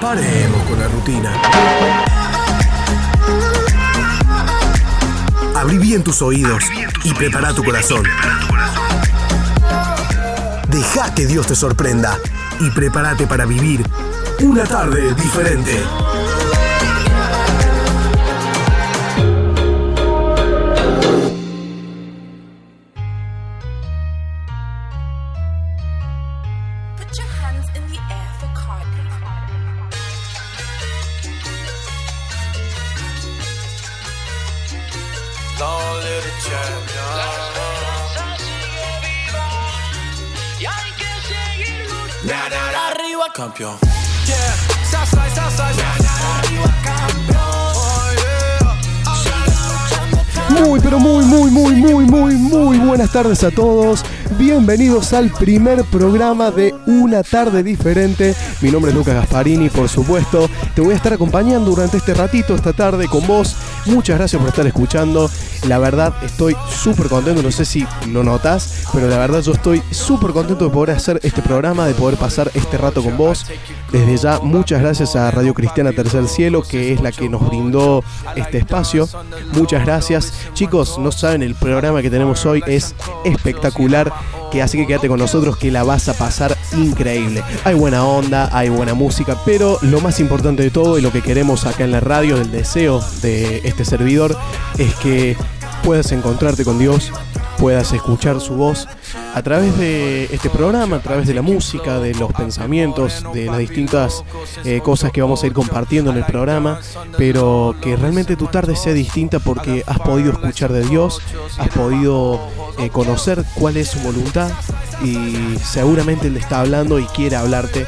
Paremos con la rutina. Abrí bien tus oídos y prepara tu corazón. Deja que Dios te sorprenda y prepárate para vivir una tarde diferente. Muy, pero muy, muy, muy, muy, muy, muy buenas tardes a todos. Bienvenidos al primer programa de Una tarde diferente. Mi nombre es Lucas Gasparini, por supuesto. Te voy a estar acompañando durante este ratito, esta tarde, con vos. Muchas gracias por estar escuchando. La verdad, estoy súper contento. No sé si lo notas, pero la verdad, yo estoy súper contento de poder hacer este programa, de poder pasar este rato con vos. Desde ya, muchas gracias a Radio Cristiana Tercer Cielo, que es la que nos brindó este espacio. Muchas gracias. Chicos, no saben, el programa que tenemos hoy es espectacular. Que así que quédate con nosotros que la vas a pasar increíble. Hay buena onda, hay buena música, pero lo más importante de todo y lo que queremos acá en la radio, el deseo de este servidor, es que puedas encontrarte con Dios, puedas escuchar su voz a través de este programa, a través de la música, de los pensamientos, de las distintas eh, cosas que vamos a ir compartiendo en el programa, pero que realmente tu tarde sea distinta porque has podido escuchar de Dios, has podido eh, conocer cuál es su voluntad y seguramente Él está hablando y quiere hablarte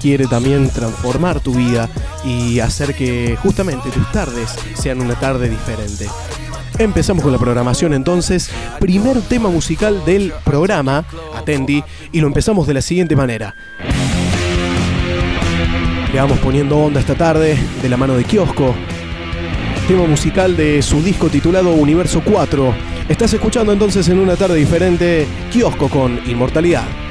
quiere también transformar tu vida y hacer que justamente tus tardes sean una tarde diferente. Empezamos con la programación entonces, primer tema musical del programa, Atendi, y lo empezamos de la siguiente manera. Le vamos poniendo onda esta tarde de la mano de Kiosco, tema musical de su disco titulado Universo 4. Estás escuchando entonces en una tarde diferente Kiosco con Inmortalidad.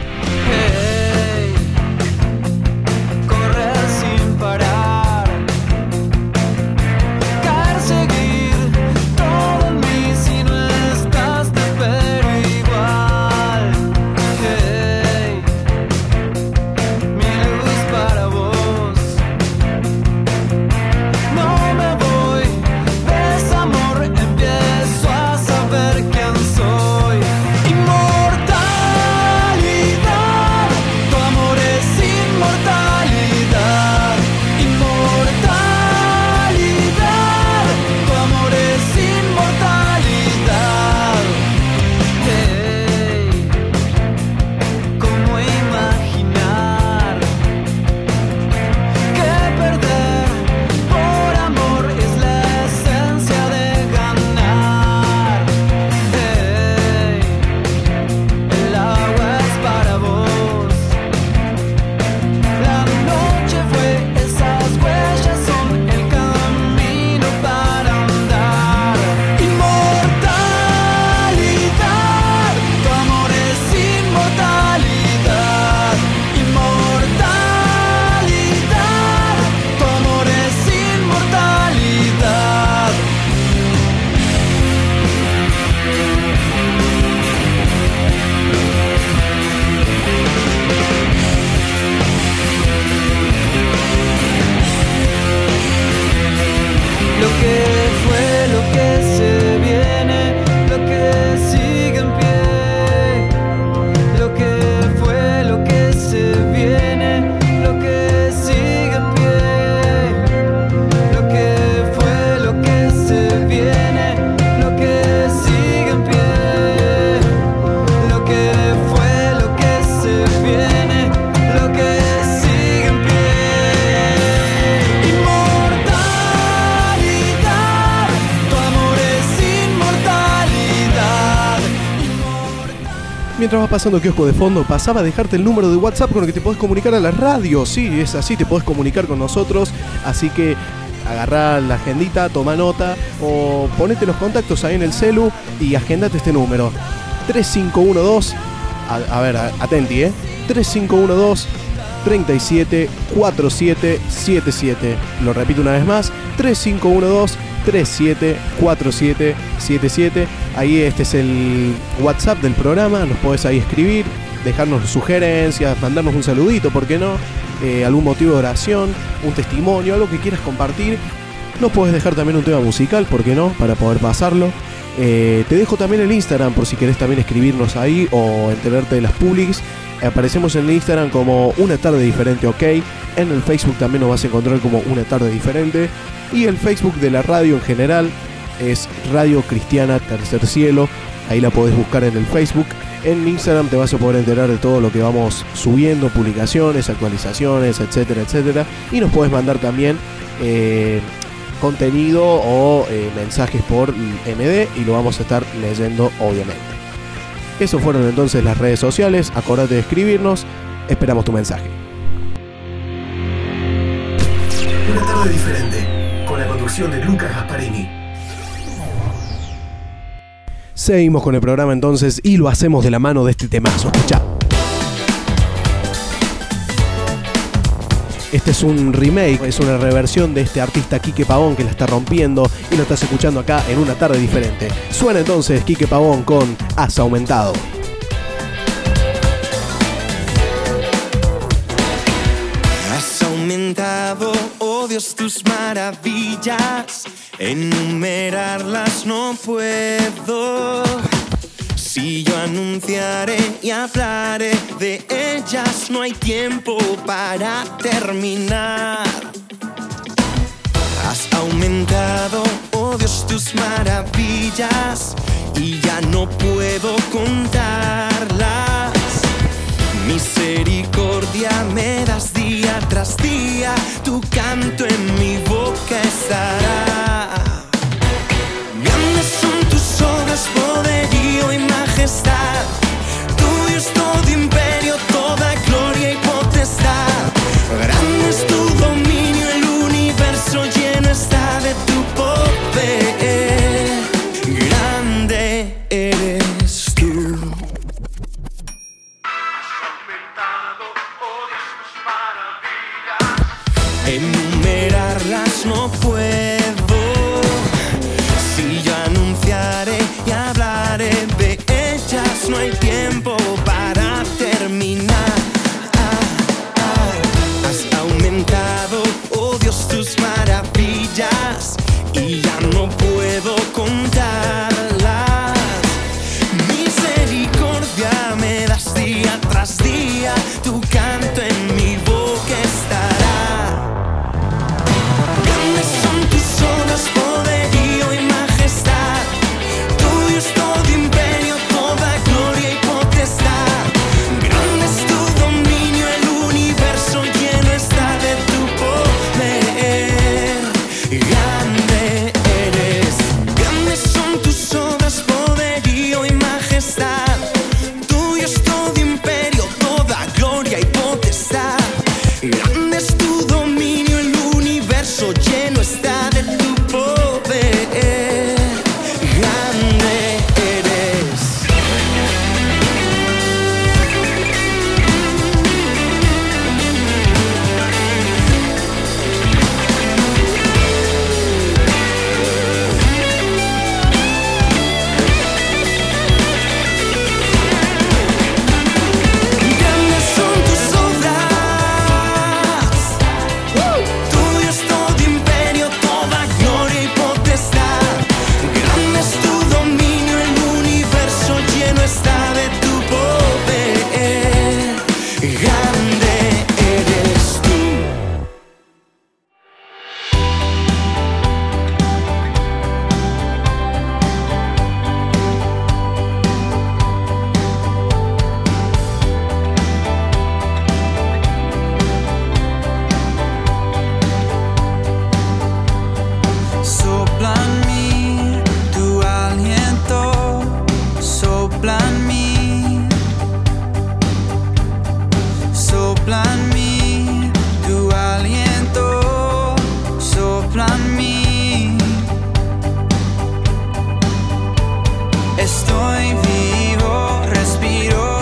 Va pasando kiosco de fondo, pasaba a dejarte el número de WhatsApp con el que te podés comunicar a la radio. Sí, es así, te podés comunicar con nosotros. Así que agarrá la agendita, toma nota o ponete los contactos ahí en el celu y agendate este número. 3512 a, a ver, atenti, ¿eh? 3512 37 47 77. Lo repito una vez más, 3512 37 47 77. Ahí este es el WhatsApp del programa, nos podés ahí escribir, dejarnos sugerencias, mandarnos un saludito, ¿por qué no? Eh, algún motivo de oración, un testimonio, algo que quieras compartir. Nos podés dejar también un tema musical, ¿por qué no? Para poder pasarlo. Eh, te dejo también el Instagram por si querés también escribirnos ahí o enterarte de las publics. Aparecemos en Instagram como Una Tarde Diferente OK. En el Facebook también nos vas a encontrar como Una Tarde Diferente. Y el Facebook de la radio en general es Radio Cristiana Tercer Cielo. Ahí la podés buscar en el Facebook. En Instagram te vas a poder enterar de todo lo que vamos subiendo, publicaciones, actualizaciones, etcétera, etcétera. Y nos podés mandar también eh, contenido o eh, mensajes por MD y lo vamos a estar leyendo obviamente. Eso fueron entonces las redes sociales. Acordate de escribirnos. Esperamos tu mensaje. Una tarde diferente, con la conducción de Lucas Gasparini. Seguimos con el programa entonces y lo hacemos de la mano de este temazo. Escucha. Este es un remake, es una reversión de este artista Quique Pavón que la está rompiendo y lo estás escuchando acá en una tarde diferente. Suena entonces Quique Pavón con Has aumentado. Has aumentado, oh tus maravillas. Enumerarlas no puedo. Si yo anunciaré y hablaré de ellas, no hay tiempo para terminar. Has aumentado, oh Dios, tus maravillas y ya no puedo contarlas. Misericordia me das día tras día, tu canto en mi boca estará. Grandes son tus obras, poderío y majestad. Tuyo todo imperio, toda gloria y potestad. Estoy vivo, respiro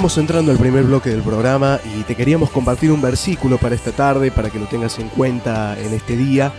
Estamos entrando al primer bloque del programa y te queríamos compartir un versículo para esta tarde, para que lo tengas en cuenta en este día.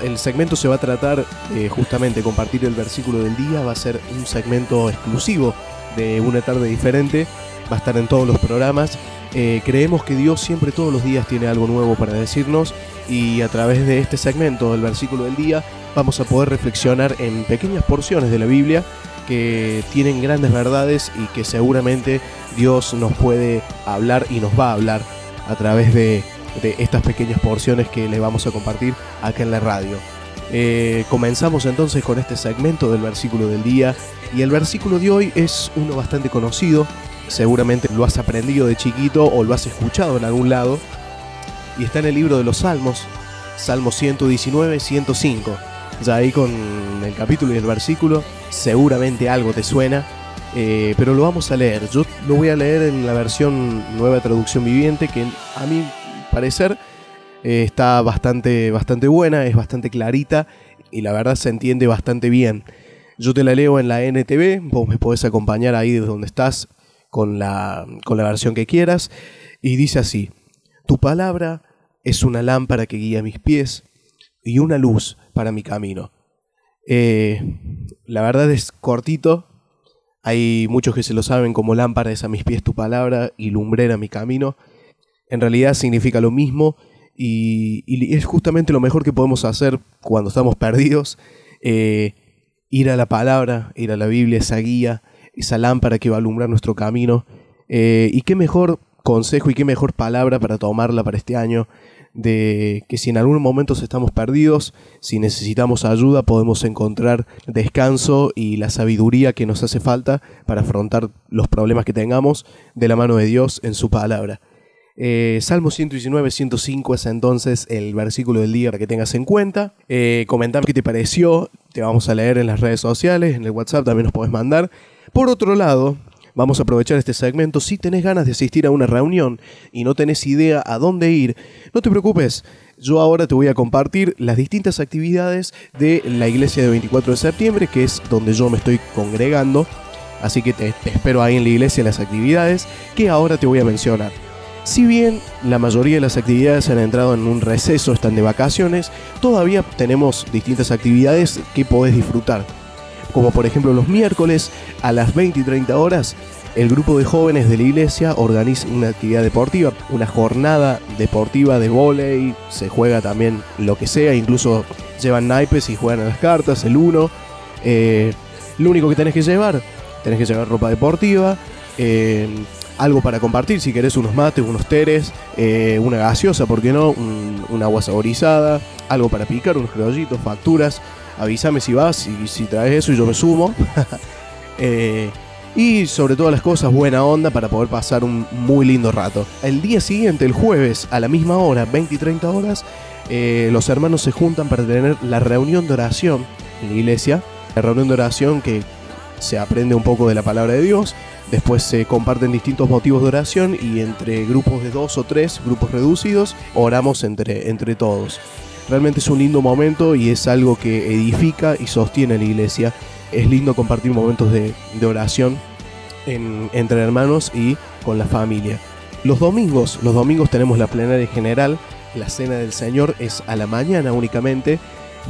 El segmento se va a tratar eh, justamente compartir el versículo del día, va a ser un segmento exclusivo de una tarde diferente, va a estar en todos los programas. Eh, creemos que Dios siempre todos los días tiene algo nuevo para decirnos y a través de este segmento del versículo del día vamos a poder reflexionar en pequeñas porciones de la Biblia que tienen grandes verdades y que seguramente Dios nos puede hablar y nos va a hablar a través de, estas pequeñas porciones que le vamos a compartir acá en la radio. Eh, comenzamos entonces con este segmento del versículo del día y el versículo de hoy es uno bastante conocido, seguramente lo has aprendido de chiquito o lo has escuchado en algún lado y está en el libro de los Salmos, Salmo 119, 105. Ya ahí con el capítulo y el versículo seguramente algo te suena, eh, pero lo vamos a leer. Yo lo voy a leer en la versión nueva traducción viviente que a mi parecer eh, está bastante, bastante buena, es bastante clarita y la verdad se entiende bastante bien. Yo te la leo en la NTV, vos me podés acompañar ahí desde donde estás con la, con la versión que quieras. Y dice así, tu palabra es una lámpara que guía mis pies y una luz para mi camino. Eh, la verdad es cortito, hay muchos que se lo saben como lámpara es a mis pies tu palabra y lumbrera mi camino. En realidad significa lo mismo y, es justamente lo mejor que podemos hacer cuando estamos perdidos. eh, ir a la palabra, ir a la Biblia, esa guía, esa lámpara que va a alumbrar nuestro camino. Eh, y qué mejor consejo y qué mejor palabra para tomarla para este año de que si en algún momento estamos perdidos, si necesitamos ayuda, podemos encontrar descanso y la sabiduría que nos hace falta para afrontar los problemas que tengamos de la mano de Dios en su palabra. Eh, Salmo 119, 105 es entonces el versículo del día para que tengas en cuenta. Eh, comentame qué te pareció, te vamos a leer en las redes sociales, en el WhatsApp también nos podés mandar. Por otro lado, vamos a aprovechar este segmento. Si tenés ganas de asistir a una reunión y no tenés idea a dónde ir, no te preocupes. Yo ahora te voy a compartir las distintas actividades de la iglesia de 24 de septiembre, que es donde yo me estoy congregando. Así que te, espero ahí en la iglesia las actividades que ahora te voy a mencionar. Si bien la mayoría de las actividades han entrado en un receso, están de vacaciones, todavía tenemos distintas actividades que podés disfrutar. Como por ejemplo los miércoles a las 20 y 30 horas, el grupo de jóvenes de la iglesia organiza una actividad deportiva, una jornada deportiva de vóley, se juega también lo que sea, incluso llevan naipes y juegan a las cartas, el uno. Eh, lo único que tenés que llevar, tenés que llevar ropa deportiva, eh, algo para compartir, si querés unos mates, unos teres, eh, una gaseosa, ¿por qué no? Un, un agua saborizada, algo para picar, unos criollitos, facturas. Avísame si vas y si traes eso y yo me sumo. Eh, y sobre todas las cosas, buena onda para poder pasar un muy lindo rato. El día siguiente, el jueves, a la misma hora, 20 y 30 horas, eh, los hermanos se juntan para tener la reunión de oración en la iglesia. La reunión de oración que se aprende un poco de la palabra de Dios. Después se comparten distintos motivos de oración y entre grupos de dos o tres, grupos reducidos, oramos entre, entre todos. Realmente es un lindo momento y es algo que edifica y sostiene la iglesia. Es lindo compartir momentos de, oración en- entre hermanos y con la familia. Los domingos, los domingos tenemos la plenaria general, la cena del Señor es a la mañana únicamente,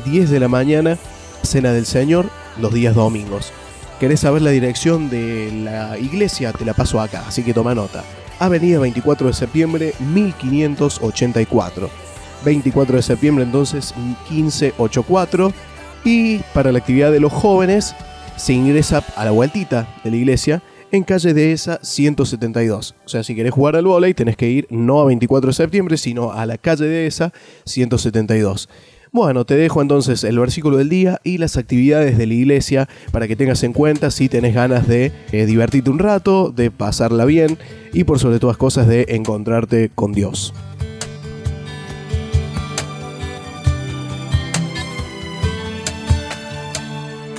10 de la mañana, cena del Señor, los días domingos. ¿Querés saber la dirección de la iglesia? Te la paso acá, así que toma nota. Avenida 24 de septiembre, 1584. 24 de septiembre entonces 1584. Y para la actividad de los jóvenes se ingresa a la vueltita de la iglesia en calle Dehesa 172. O sea, si querés jugar al vóley tenés que ir no a 24 de septiembre, sino a la calle Dehesa 172. Bueno, te dejo entonces el versículo del día y las actividades de la iglesia para que tengas en cuenta si tenés ganas de eh, divertirte un rato, de pasarla bien y por sobre todas cosas de encontrarte con Dios.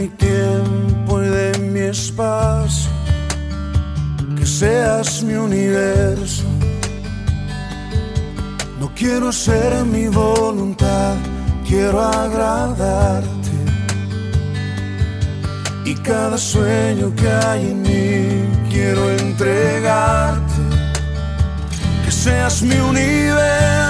mi tiempo y de mi espacio. Que seas mi universo. No quiero hacer mi voluntad, quiero agradarte y cada sueño que hay en mí quiero entregarte. Que seas mi universo,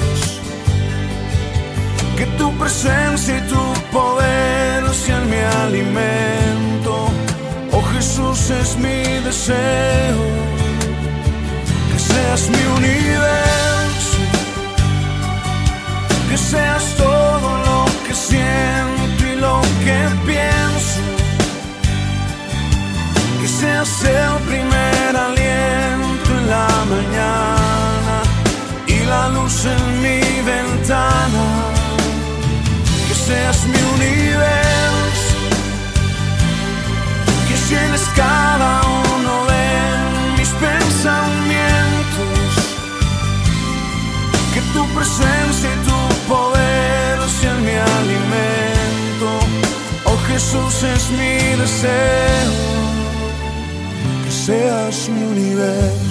Que tu presencia y tu poder sean mi alimento. Oh Jesús es mi deseo. Que seas mi universo. Que seas todo lo que siento y lo que pienso. Que seas el primer aliento en la mañana y la luz en mi ventana. Seas mi universo, que llenes cada uno de mis pensamientos. Que tu presencia y tu poder sean mi alimento. Oh Jesús es mi deseo que seas mi universo.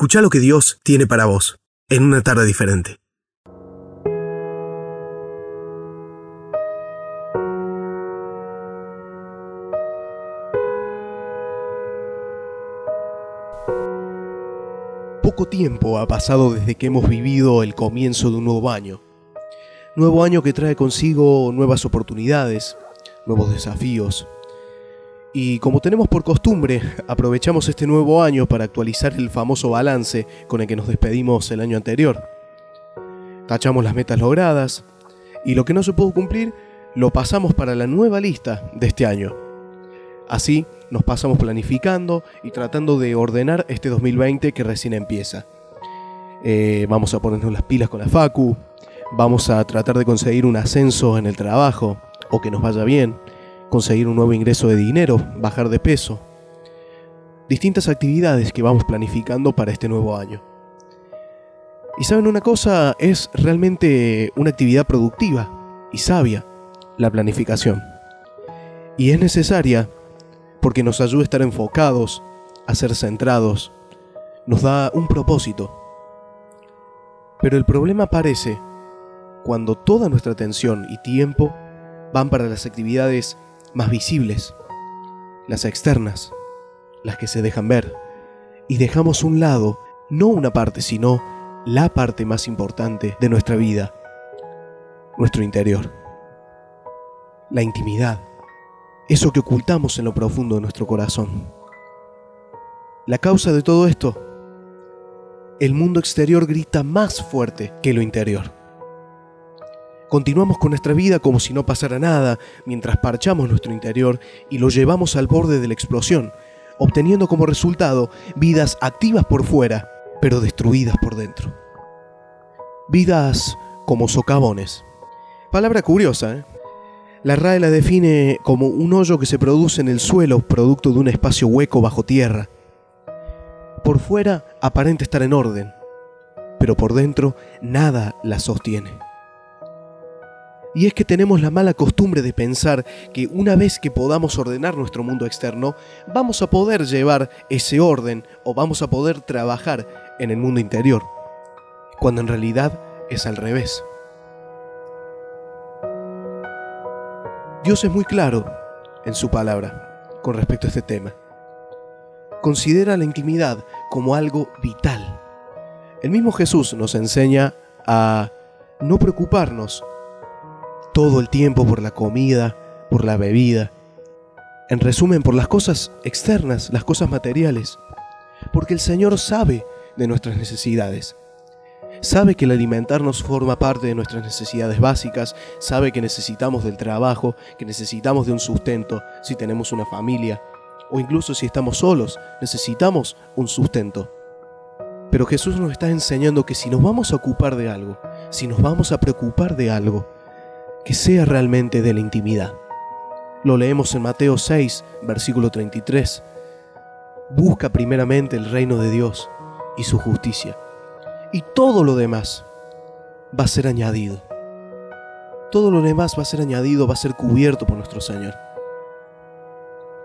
Escucha lo que Dios tiene para vos en una tarde diferente. Poco tiempo ha pasado desde que hemos vivido el comienzo de un nuevo año. Nuevo año que trae consigo nuevas oportunidades, nuevos desafíos. Y como tenemos por costumbre, aprovechamos este nuevo año para actualizar el famoso balance con el que nos despedimos el año anterior. Tachamos las metas logradas y lo que no se pudo cumplir lo pasamos para la nueva lista de este año. Así nos pasamos planificando y tratando de ordenar este 2020 que recién empieza. Eh, vamos a ponernos las pilas con la Facu, vamos a tratar de conseguir un ascenso en el trabajo o que nos vaya bien, conseguir un nuevo ingreso de dinero, bajar de peso. Distintas actividades que vamos planificando para este nuevo año. Y saben una cosa, es realmente una actividad productiva y sabia, la planificación. Y es necesaria porque nos ayuda a estar enfocados, a ser centrados, nos da un propósito. Pero el problema aparece cuando toda nuestra atención y tiempo van para las actividades más visibles, las externas, las que se dejan ver, y dejamos un lado, no una parte, sino la parte más importante de nuestra vida, nuestro interior, la intimidad, eso que ocultamos en lo profundo de nuestro corazón. La causa de todo esto, el mundo exterior grita más fuerte que lo interior. Continuamos con nuestra vida como si no pasara nada, mientras parchamos nuestro interior y lo llevamos al borde de la explosión, obteniendo como resultado vidas activas por fuera, pero destruidas por dentro. Vidas como socavones. Palabra curiosa, ¿eh? La RAE la define como un hoyo que se produce en el suelo producto de un espacio hueco bajo tierra. Por fuera aparenta estar en orden, pero por dentro nada la sostiene. Y es que tenemos la mala costumbre de pensar que una vez que podamos ordenar nuestro mundo externo, vamos a poder llevar ese orden o vamos a poder trabajar en el mundo interior, cuando en realidad es al revés. Dios es muy claro en su palabra con respecto a este tema. Considera la intimidad como algo vital. El mismo Jesús nos enseña a no preocuparnos todo el tiempo por la comida, por la bebida. En resumen, por las cosas externas, las cosas materiales. Porque el Señor sabe de nuestras necesidades. Sabe que el alimentarnos forma parte de nuestras necesidades básicas, sabe que necesitamos del trabajo, que necesitamos de un sustento si tenemos una familia, o incluso si estamos solos, necesitamos un sustento. Pero Jesús nos está enseñando que si nos vamos a ocupar de algo, si nos vamos a preocupar de algo, que sea realmente de la intimidad. Lo leemos en Mateo 6, versículo 33. Busca primeramente el reino de Dios y su justicia y todo lo demás va a ser añadido. Todo lo demás va a ser añadido, va a ser cubierto por nuestro Señor.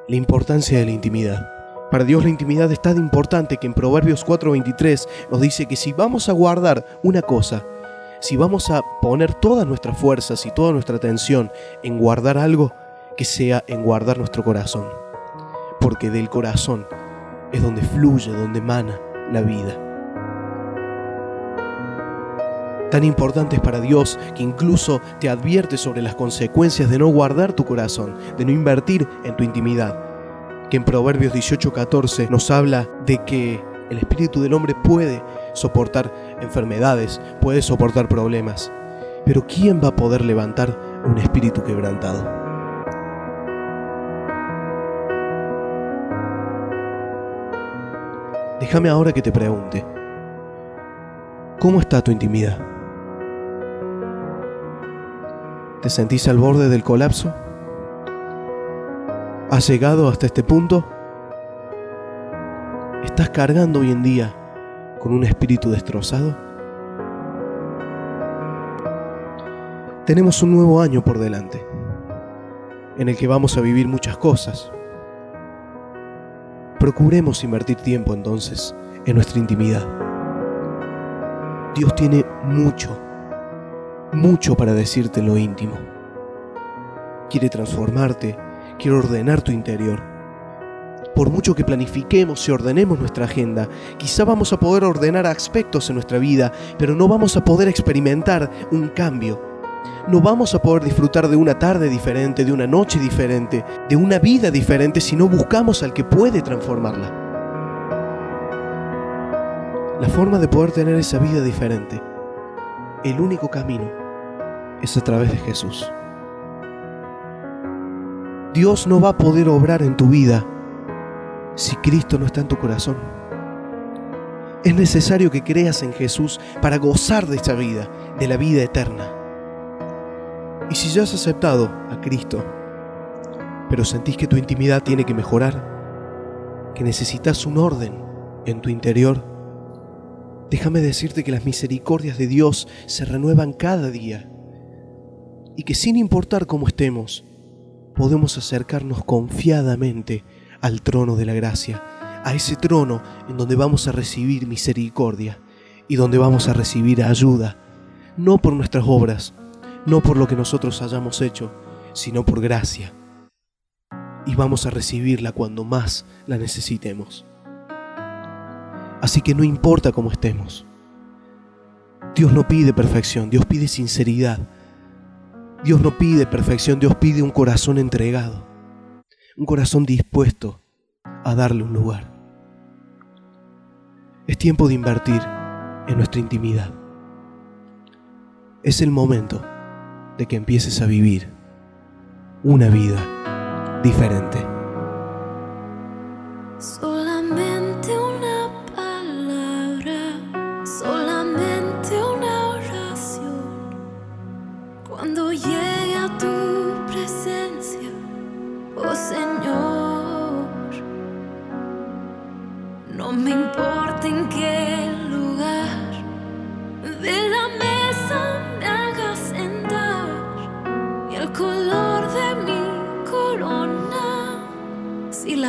La importancia de la intimidad. Para Dios la intimidad es tan importante que en Proverbios 4:23 nos dice que si vamos a guardar una cosa, si vamos a poner todas nuestras fuerzas y toda nuestra atención en guardar algo, que sea en guardar nuestro corazón. Porque del corazón es donde fluye, donde emana la vida. Tan importante es para Dios que incluso te advierte sobre las consecuencias de no guardar tu corazón, de no invertir en tu intimidad. Que en Proverbios 18:14 nos habla de que el espíritu del hombre puede soportar enfermedades, puede soportar problemas. Pero ¿quién va a poder levantar un espíritu quebrantado? Déjame ahora que te pregunte, ¿cómo está tu intimidad? ¿Te sentís al borde del colapso? ¿Has llegado hasta este punto? ¿Estás cargando hoy en día con un espíritu destrozado? Tenemos un nuevo año por delante, en el que vamos a vivir muchas cosas. Procuremos invertir tiempo entonces en nuestra intimidad. Dios tiene mucho mucho para decirte lo íntimo. Quiere transformarte, quiere ordenar tu interior. Por mucho que planifiquemos y ordenemos nuestra agenda, quizá vamos a poder ordenar aspectos en nuestra vida, pero no vamos a poder experimentar un cambio. No vamos a poder disfrutar de una tarde diferente, de una noche diferente, de una vida diferente si no buscamos al que puede transformarla. La forma de poder tener esa vida diferente, el único camino, es a través de Jesús. Dios no va a poder obrar en tu vida si Cristo no está en tu corazón. Es necesario que creas en Jesús para gozar de esta vida, de la vida eterna. Y si ya has aceptado a Cristo, pero sentís que tu intimidad tiene que mejorar, que necesitas un orden en tu interior, déjame decirte que las misericordias de Dios se renuevan cada día y que sin importar cómo estemos, podemos acercarnos confiadamente al trono de la gracia, a ese trono en donde vamos a recibir misericordia y donde vamos a recibir ayuda, no por nuestras obras, no por lo que nosotros hayamos hecho, sino por gracia, y vamos a recibirla cuando más la necesitemos. Así que no importa cómo estemos. Dios no pide perfección, Dios pide sinceridad. Dios no pide perfección, Dios pide un corazón entregado, un corazón dispuesto a darle un lugar. Es tiempo de invertir en nuestra intimidad. Es el momento de que empieces a vivir una vida diferente.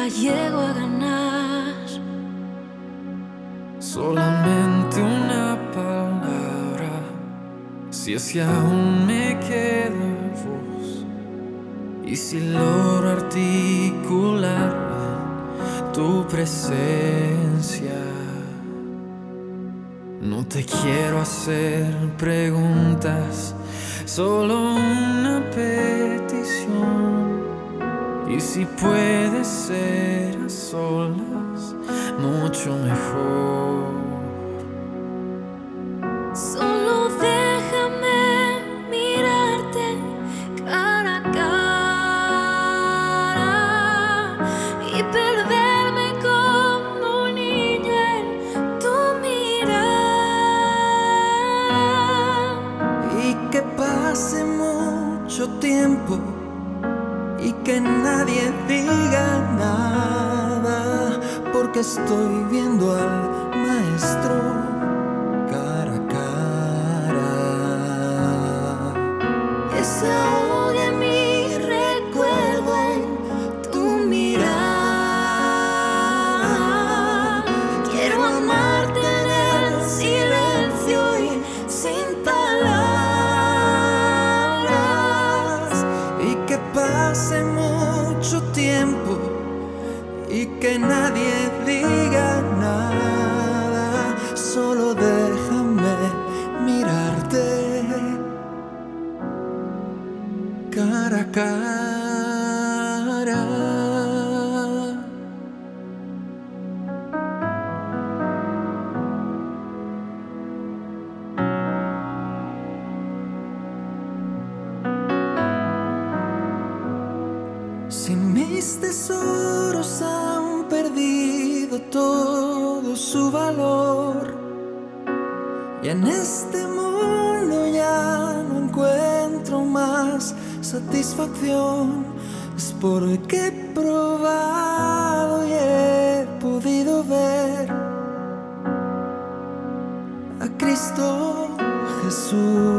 Llego a ganar. Solamente una palabra, si es que aún me queda voz, y si logro articular tu presencia. No te quiero hacer preguntas, solo una petición. Y si puede ser a solas, mucho mejor. Porque estoy viendo al cara a cara. Si mis tesoros han perdido todo su valor y en este satisfacción, es porque he probado y he podido ver a Cristo Jesús.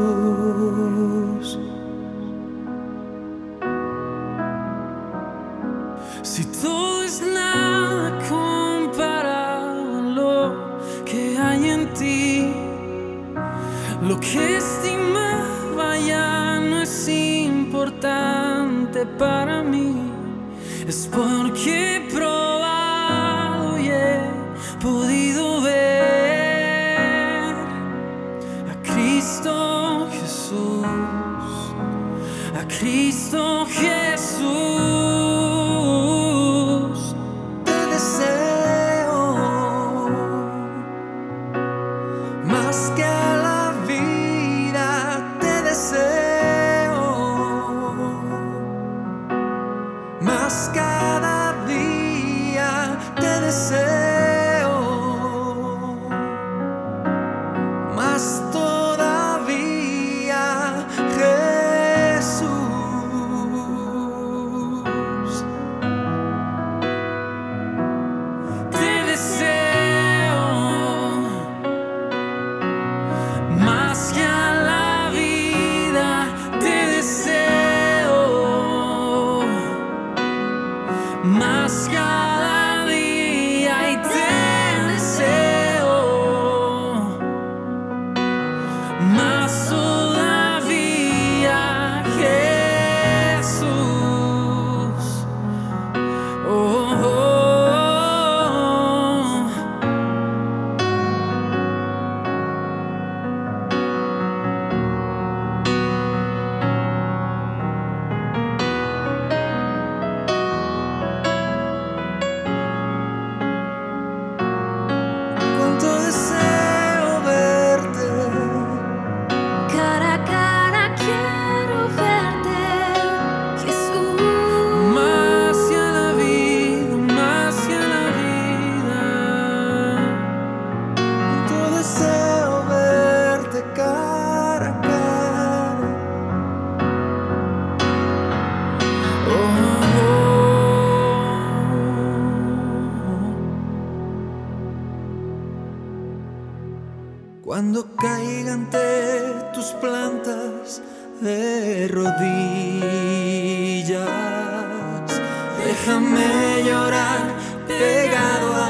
Déjame llorar pegado a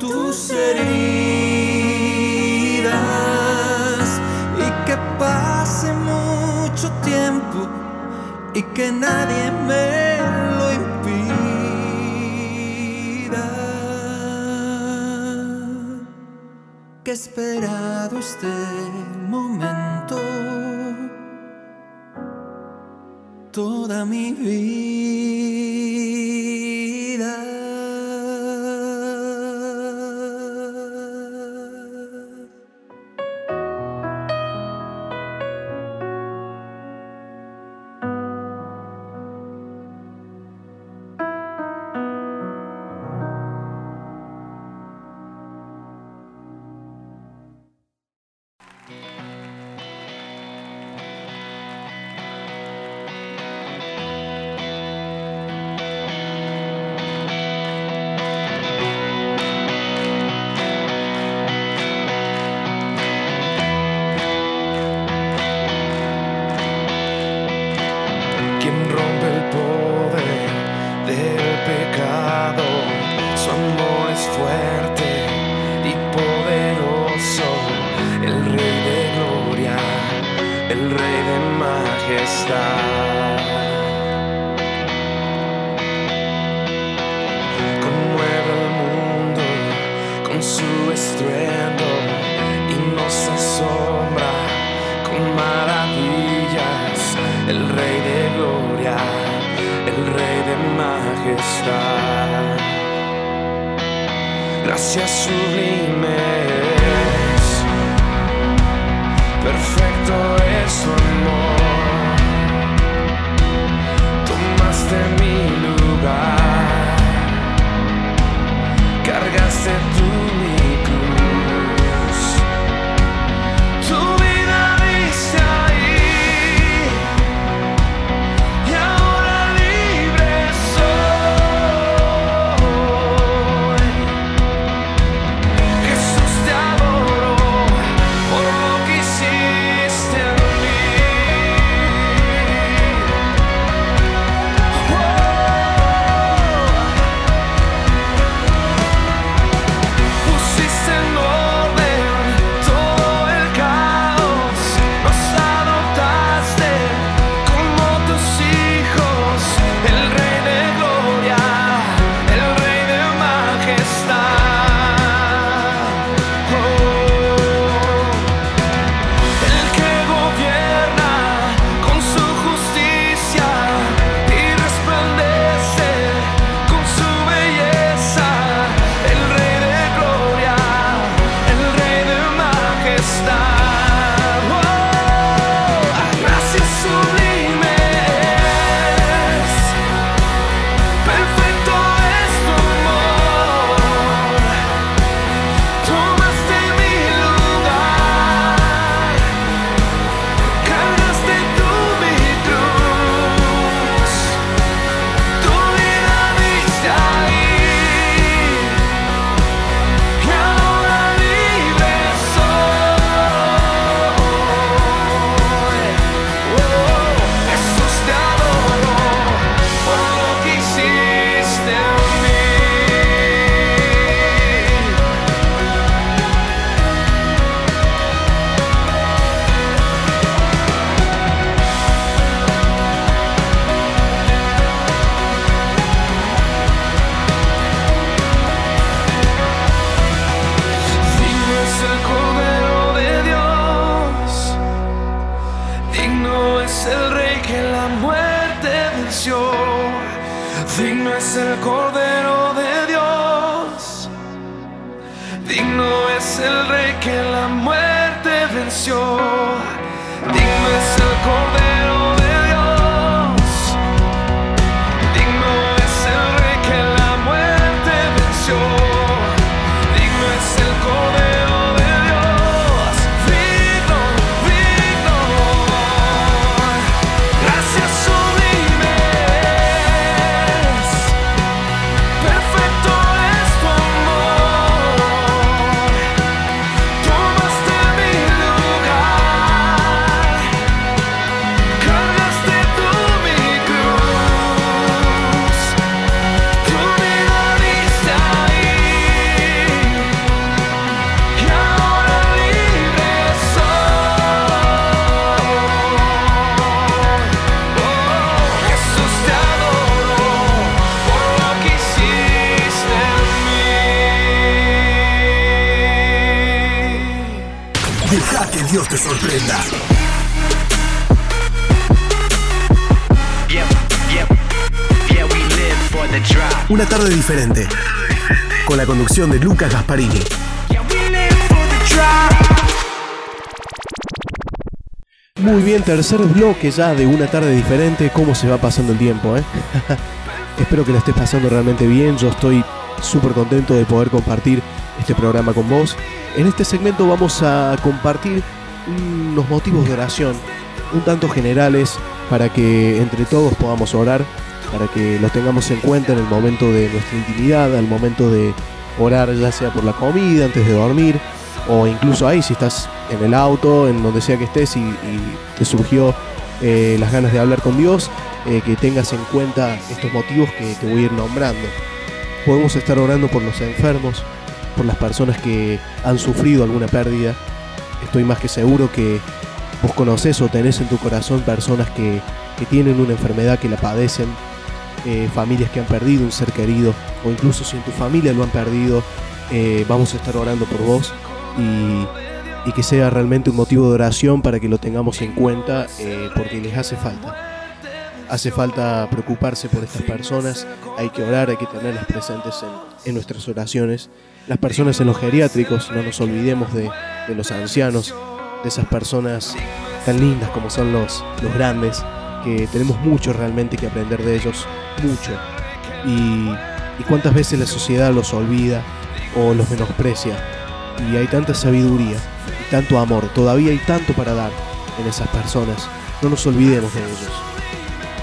tus heridas y que pase mucho tiempo y que nadie me lo impida. Que he esperado este momento toda mi vida. gracias sublimes. Perfecto es tu amor. Una tarde diferente. Con la conducción de Lucas Gasparini. Muy bien, tercer bloque ya de una tarde diferente. ¿Cómo se va pasando el tiempo, eh? Espero que la estés pasando realmente bien. Yo estoy súper contento de poder compartir este programa con vos. En este segmento vamos a compartir unos motivos de oración, un tanto generales, para que entre todos podamos orar, para que los tengamos en cuenta en el momento de nuestra intimidad, al momento de orar, ya sea por la comida, antes de dormir, o incluso ahí si estás en el auto, en donde sea que estés y, te surgió eh, las ganas de hablar con Dios, eh, que tengas en cuenta estos motivos que te voy a ir nombrando. Podemos estar orando por los enfermos, por las personas que han sufrido alguna pérdida. Estoy más que seguro que vos conocés o tenés en tu corazón personas que tienen una enfermedad, que la padecen, eh, familias que han perdido un ser querido, o incluso si en tu familia lo han perdido, eh, vamos a estar orando por vos y, que sea realmente un motivo de oración para que lo tengamos en cuenta, eh, porque les hace falta. Hace falta preocuparse por estas personas, hay que orar, hay que tenerlas presentes en, en nuestras oraciones. Las personas en los geriátricos, no nos olvidemos de, de los ancianos, de esas personas tan lindas como son los, los grandes, que tenemos mucho realmente que aprender de ellos, mucho. Y, y cuántas veces la sociedad los olvida o los menosprecia. Y hay tanta sabiduría y tanto amor, todavía hay tanto para dar en esas personas. No nos olvidemos de ellos.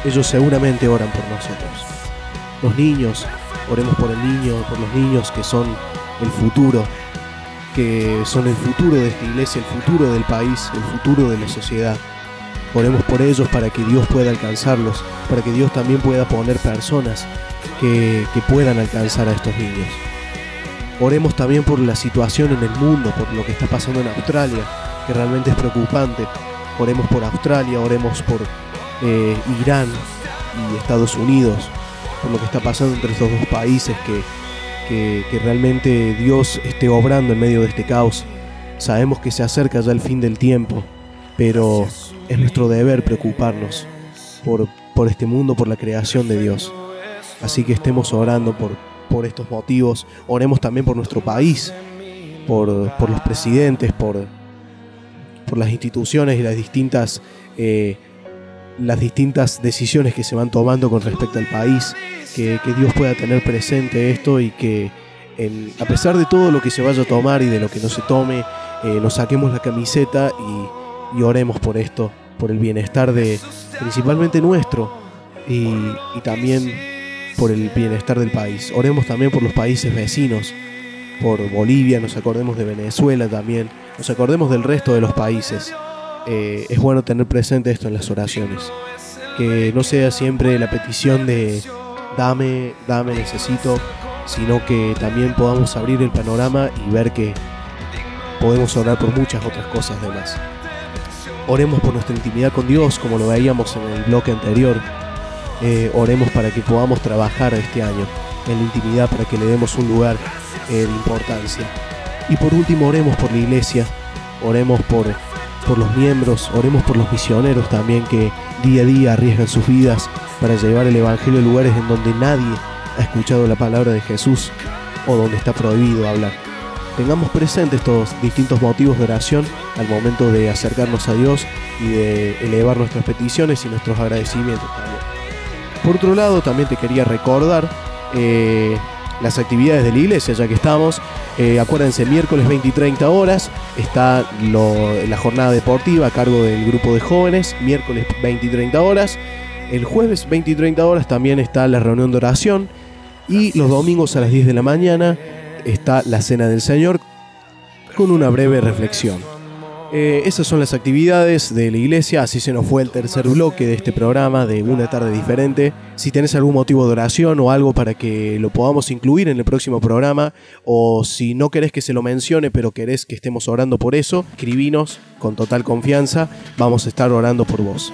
Ellos seguramente oran por nosotros. Los niños, oremos por el niño, por los niños que son el futuro, que son el futuro de esta iglesia, el futuro del país, el futuro de la sociedad. Oremos por ellos para que Dios pueda alcanzarlos, para que Dios también pueda poner personas que, que puedan alcanzar a estos niños. Oremos también por la situación en el mundo, por lo que está pasando en Australia, que realmente es preocupante. Oremos por Australia, oremos por eh, Irán y Estados Unidos, por lo que está pasando entre estos dos países, que, que, que realmente Dios esté obrando en medio de este caos. Sabemos que se acerca ya el fin del tiempo, pero es nuestro deber preocuparnos por, por este mundo, por la creación de Dios. Así que estemos orando por, por estos motivos. Oremos también por nuestro país, por, por los presidentes, por, por las instituciones y las distintas, eh, las distintas decisiones que se van tomando con respecto al país. Que, que Dios pueda tener presente esto y que a pesar de todo lo que se vaya a tomar y de lo que no se tome, eh, nos saquemos la camiseta y, y oremos por esto, por el bienestar de principalmente nuestro y, también por el bienestar del país. Oremos también por los países vecinos, por Bolivia, nos acordemos de Venezuela también, nos acordemos del resto de los países. Eh, es bueno tener presente esto en las oraciones. Que no sea siempre la petición de dame, dame, necesito, sino que también podamos abrir el panorama y ver que podemos orar por muchas otras cosas de más. Oremos por nuestra intimidad con Dios, como lo veíamos en el bloque anterior. Eh, oremos para que podamos trabajar este año en la intimidad, para que le demos un lugar eh, de importancia. Y por último, oremos por la iglesia, oremos por, por los miembros, oremos por los misioneros también que día a día arriesgan sus vidas para llevar el Evangelio a lugares en donde nadie ha escuchado la palabra de Jesús o donde está prohibido hablar. Tengamos presentes estos distintos motivos de oración al momento de acercarnos a Dios y de elevar nuestras peticiones y nuestros agradecimientos también. Por otro lado, también te quería recordar eh, las actividades de la iglesia, ya que estamos. Eh, acuérdense, miércoles 20 y 30 horas está lo- la jornada deportiva a cargo del grupo de jóvenes, miércoles 20 y 30 horas. El jueves 20 y 30 horas también está la reunión de oración. Y los domingos a las 10 de la mañana está la cena del Señor con una breve reflexión. Eh, esas son las actividades de la iglesia, así se nos fue el tercer bloque de este programa de una tarde diferente. Si tenés algún motivo de oración o algo para que lo podamos incluir en el próximo programa, o si no querés que se lo mencione pero querés que estemos orando por eso, escribinos con total confianza, vamos a estar orando por vos.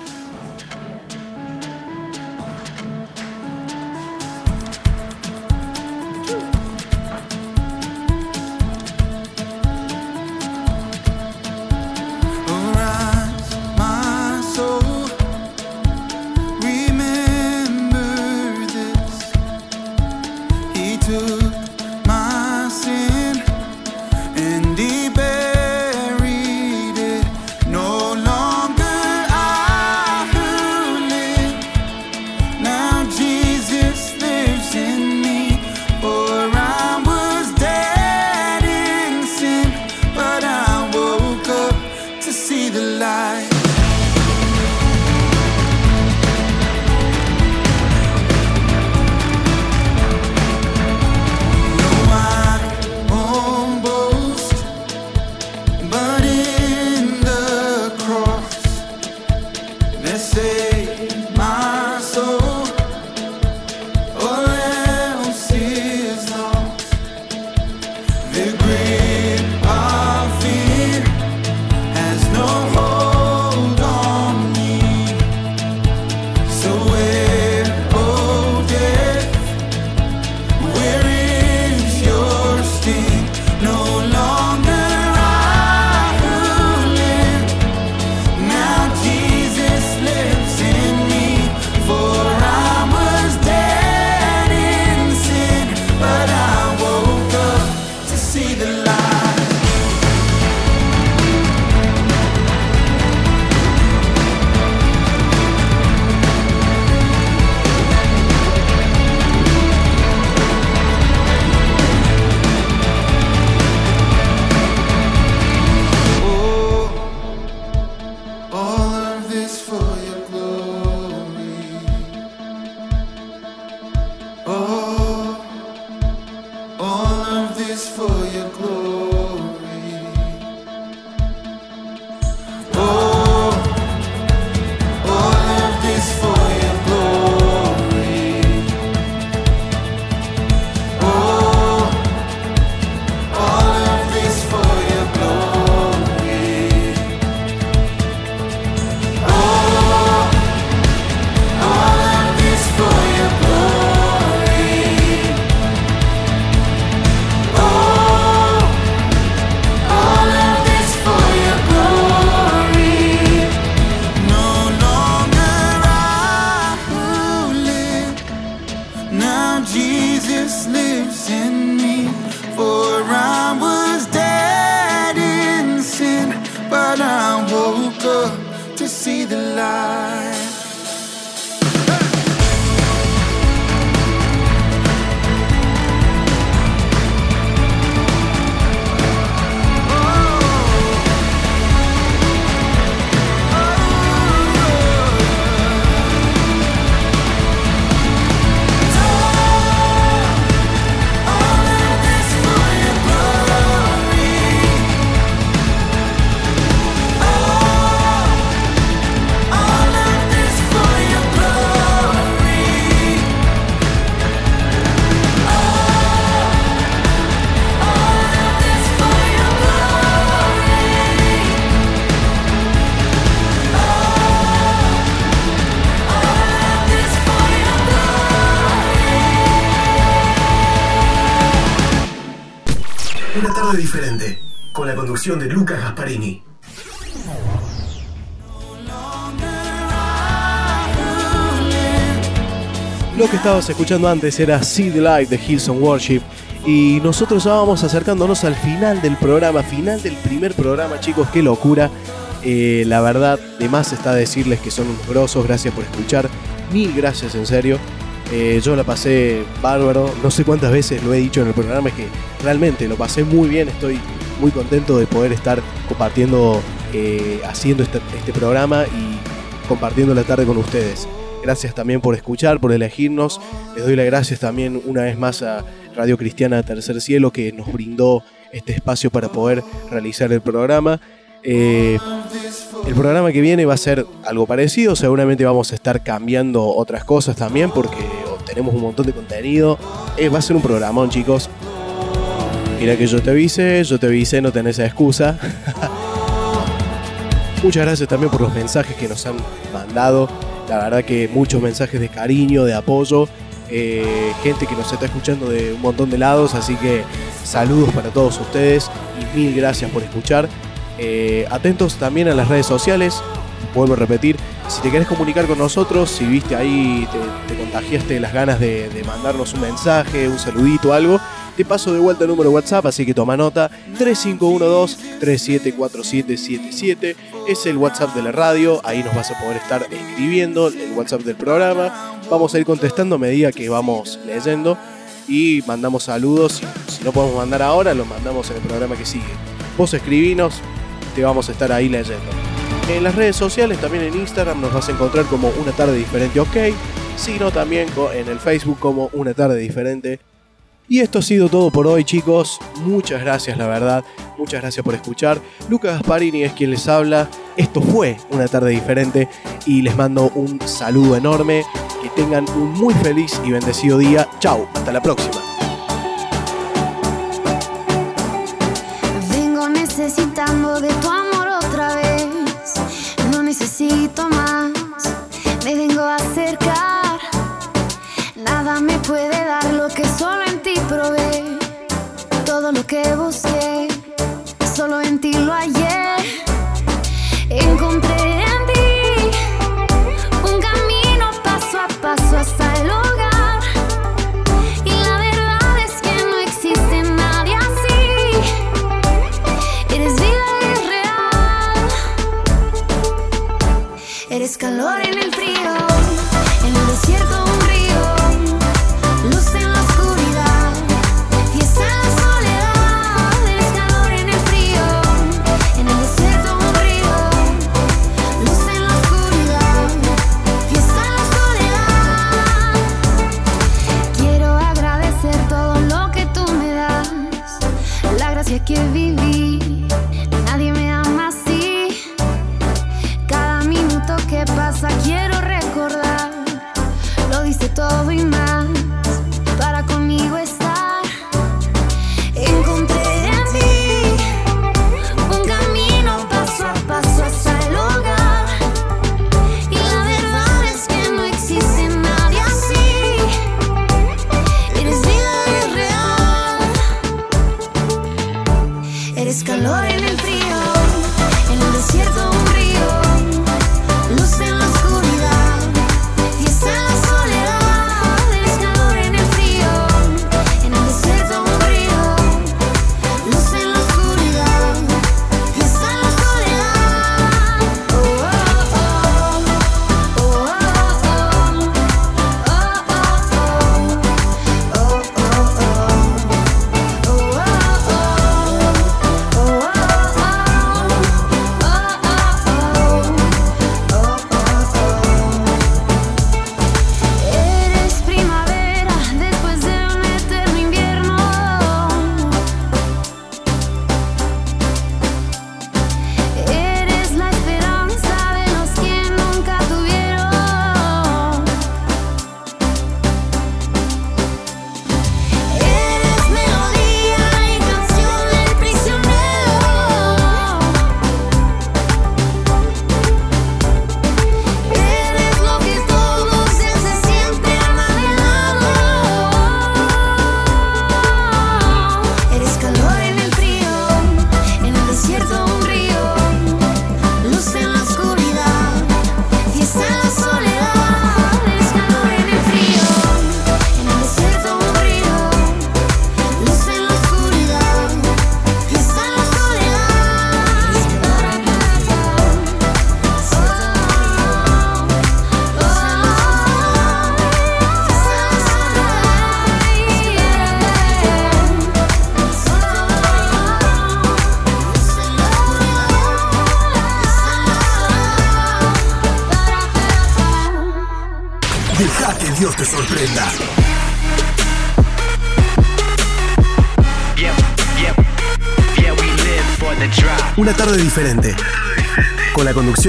Estabas escuchando antes era See the Light de Hillsong Worship. Y nosotros ya vamos acercándonos al final del programa, final del primer programa, chicos, qué locura. Eh, la verdad, de más está decirles que son unos grosos, gracias por escuchar. Mil gracias, en serio. Eh, yo la pasé bárbaro, no sé cuántas veces lo he dicho en el programa, es que realmente lo pasé muy bien, estoy muy contento de poder estar compartiendo, eh, haciendo este, este programa y compartiendo la tarde con ustedes. Gracias también por escuchar, por elegirnos. Les doy las gracias también una vez más a Radio Cristiana Tercer Cielo que nos brindó este espacio para poder realizar el programa. Eh, el programa que viene va a ser algo parecido, seguramente vamos a estar cambiando otras cosas también porque tenemos un montón de contenido. Eh, va a ser un programón, chicos. Mira que yo te avise, yo te avise, no tenés esa excusa. Muchas gracias también por los mensajes que nos han mandado. La verdad que muchos mensajes de cariño, de apoyo. eh, gente que nos está escuchando de un montón de lados. Así que saludos para todos ustedes y mil gracias por escuchar. Eh, atentos también a las redes sociales. Vuelvo a repetir, si te querés comunicar con nosotros, si viste ahí, te, te contagiaste las ganas de, de mandarnos un mensaje, un saludito, algo, te paso de vuelta el número de WhatsApp, así que toma nota, 3512-374777, es el WhatsApp de la radio, ahí nos vas a poder estar escribiendo, el WhatsApp del programa, vamos a ir contestando a medida que vamos leyendo y mandamos saludos, si, no podemos mandar ahora, los mandamos en el programa que sigue. Vos escribinos, te vamos a estar ahí leyendo. En las redes sociales, también en Instagram, nos vas a encontrar como Una Tarde Diferente OK, sino también en el Facebook como Una Tarde Diferente. Y esto ha sido todo por hoy, chicos. Muchas gracias, la verdad. Muchas gracias por escuchar. Lucas Gasparini es quien les habla. Esto fue Una Tarde Diferente y les mando un saludo enorme. Que tengan un muy feliz y bendecido día. Chau, hasta la próxima. Vengo necesitando de tu amor otra vez. No necesito más. Me vengo a acercar. Nada me puede dar lo que probé. Todo lo que busqué,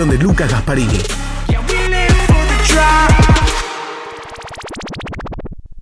de Lucas Gasparini.